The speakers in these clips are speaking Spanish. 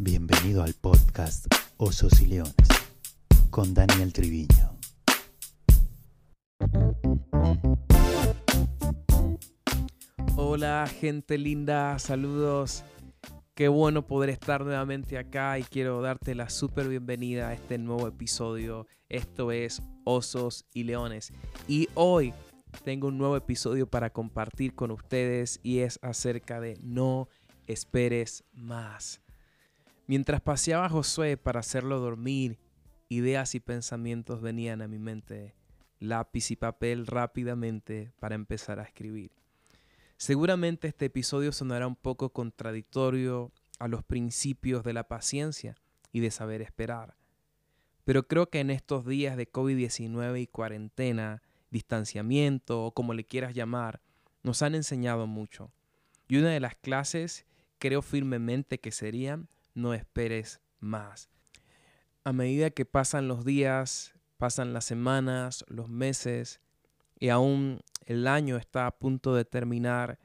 Bienvenido al podcast Osos y Leones con Daniel Triviño. Hola gente linda, saludos. Qué bueno poder estar nuevamente acá y quiero darte la súper bienvenida a este nuevo episodio. Esto es Osos y Leones. Y hoy tengo un nuevo episodio para compartir con ustedes y es acerca de no esperes más. Mientras paseaba a Josué para hacerlo dormir, ideas y pensamientos venían a mi mente, lápiz y papel rápidamente para empezar a escribir. Seguramente este episodio sonará un poco contradictorio a los principios de la paciencia y de saber esperar. Pero creo que en estos días de COVID-19 y cuarentena, distanciamiento o como le quieras llamar, nos han enseñado mucho. Y una de las clases creo firmemente que serían no esperes más. A medida que pasan los días, pasan las semanas, los meses y aún el año está a punto de terminar,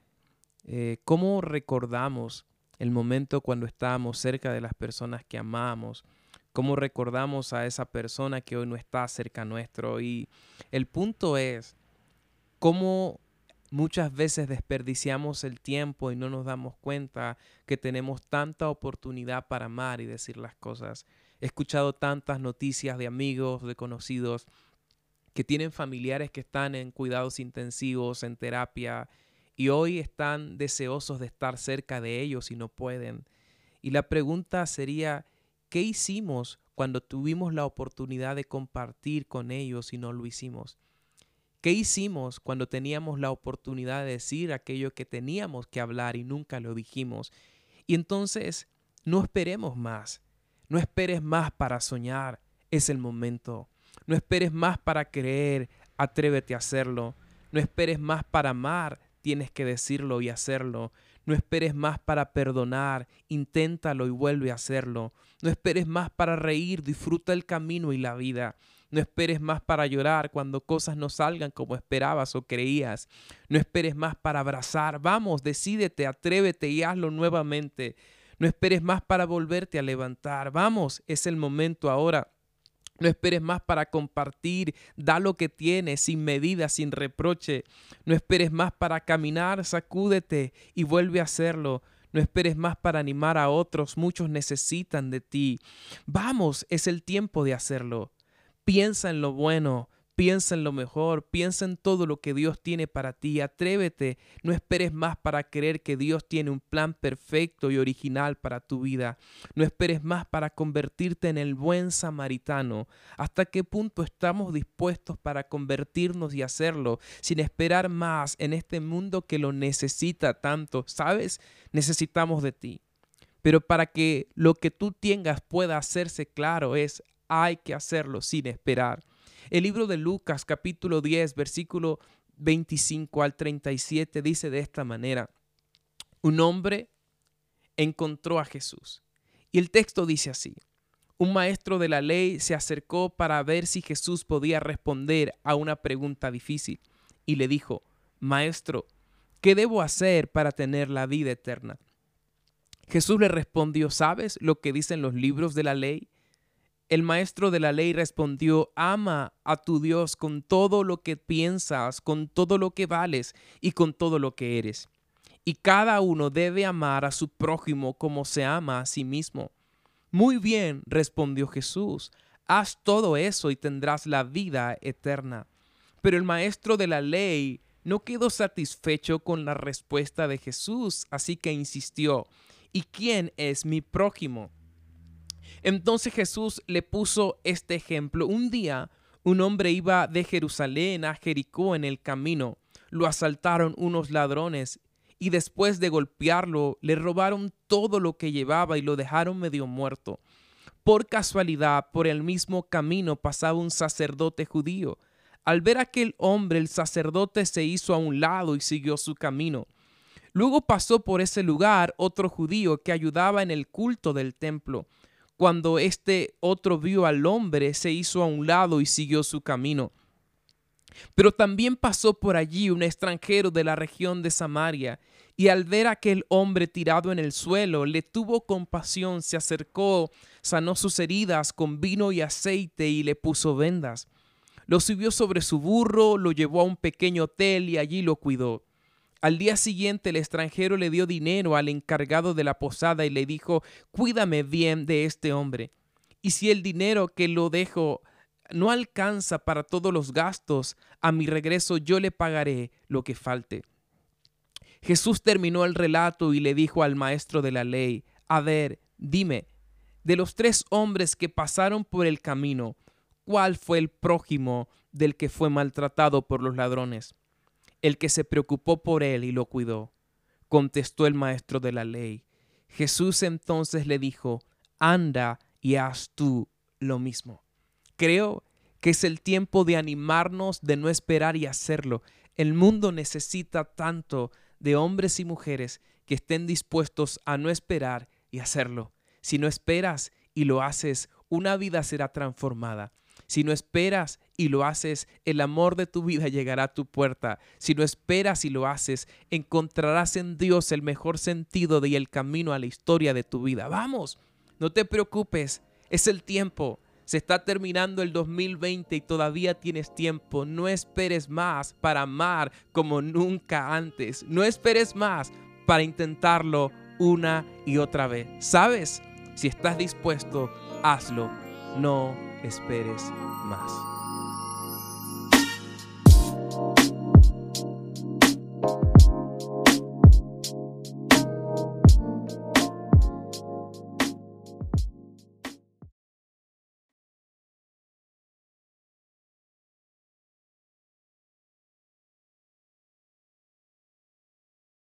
eh, ¿cómo recordamos el momento cuando estábamos cerca de las personas que amamos? ¿Cómo recordamos a esa persona que hoy no está cerca nuestro? Y el punto es, ¿cómo Muchas veces desperdiciamos el tiempo y no nos damos cuenta que tenemos tanta oportunidad para amar y decir las cosas. He escuchado tantas noticias de amigos, de conocidos, que tienen familiares que están en cuidados intensivos, en terapia, y hoy están deseosos de estar cerca de ellos y no pueden. Y la pregunta sería, ¿qué hicimos cuando tuvimos la oportunidad de compartir con ellos y no lo hicimos? ¿Qué hicimos cuando teníamos la oportunidad de decir aquello que teníamos que hablar y nunca lo dijimos? Y entonces, no esperemos más. No esperes más para soñar. Es el momento. No esperes más para creer. Atrévete a hacerlo. No esperes más para amar. Tienes que decirlo y hacerlo. No esperes más para perdonar, inténtalo y vuelve a hacerlo. No esperes más para reír, disfruta el camino y la vida. No esperes más para llorar cuando cosas no salgan como esperabas o creías. No esperes más para abrazar. Vamos, decídete, atrévete y hazlo nuevamente. No esperes más para volverte a levantar. Vamos, es el momento ahora. No esperes más para compartir, da lo que tienes sin medida, sin reproche. No esperes más para caminar, sacúdete y vuelve a hacerlo. No esperes más para animar a otros, muchos necesitan de ti. Vamos, es el tiempo de hacerlo. Piensa en lo bueno, piensa en lo mejor, piensa en todo lo que Dios tiene para ti, atrévete, no esperes más para creer que Dios tiene un plan perfecto y original para tu vida, no esperes más para convertirte en el buen samaritano. ¿Hasta qué punto estamos dispuestos para convertirnos y hacerlo sin esperar más en este mundo que lo necesita tanto? ¿Sabes? Necesitamos de ti. Pero para que lo que tú tengas pueda hacerse claro es hay que hacerlo sin esperar. El libro de Lucas capítulo 10 versículo 25 al 37 dice de esta manera, un hombre encontró a Jesús. Y el texto dice así, un maestro de la ley se acercó para ver si Jesús podía responder a una pregunta difícil y le dijo, Maestro, ¿qué debo hacer para tener la vida eterna? Jesús le respondió, ¿sabes lo que dicen los libros de la ley? El maestro de la ley respondió, ama a tu Dios con todo lo que piensas, con todo lo que vales y con todo lo que eres. Y cada uno debe amar a su prójimo como se ama a sí mismo. Muy bien, respondió Jesús, haz todo eso y tendrás la vida eterna. Pero el maestro de la ley no quedó satisfecho con la respuesta de Jesús, así que insistió, ¿y quién es mi prójimo? Entonces Jesús le puso este ejemplo. Un día un hombre iba de Jerusalén a Jericó en el camino. Lo asaltaron unos ladrones y después de golpearlo le robaron todo lo que llevaba y lo dejaron medio muerto. Por casualidad, por el mismo camino pasaba un sacerdote judío. Al ver aquel hombre, el sacerdote se hizo a un lado y siguió su camino. Luego pasó por ese lugar otro judío que ayudaba en el culto del templo. Cuando este otro vio al hombre, se hizo a un lado y siguió su camino. Pero también pasó por allí un extranjero de la región de Samaria, Y al ver a aquel hombre tirado en el suelo, le tuvo compasión, se acercó, sanó sus heridas con vino y aceite y le puso vendas. Lo subió sobre su burro, lo llevó a un pequeño hotel y allí lo cuidó. Al día siguiente el extranjero le dio dinero al encargado de la posada y le dijo, cuídame bien de este hombre. Y si el dinero que lo dejo no alcanza para todos los gastos, a mi regreso yo le pagaré lo que falte. Jesús terminó el relato y le dijo al maestro de la ley, a ver, dime, de los tres hombres que pasaron por el camino, ¿cuál fue el prójimo del que fue maltratado por los ladrones? El que se preocupó por él y lo cuidó. Contestó el maestro de la ley. Jesús entonces le dijo, anda y haz tú lo mismo. Creo que es el tiempo de animarnos, de no esperar y hacerlo. El mundo necesita tanto de hombres y mujeres que estén dispuestos a no esperar y hacerlo. Si no esperas y lo haces, una vida será transformada. Si no esperas y lo haces, el amor de tu vida llegará a tu puerta. Si no esperas y lo haces, encontrarás en Dios el mejor sentido y el camino a la historia de tu vida. Vamos, no te preocupes, es el tiempo. Se está terminando el 2020 y todavía tienes tiempo. No esperes más para amar como nunca antes. No esperes más para intentarlo una y otra vez. ¿Sabes? Si estás dispuesto, hazlo. No esperes más.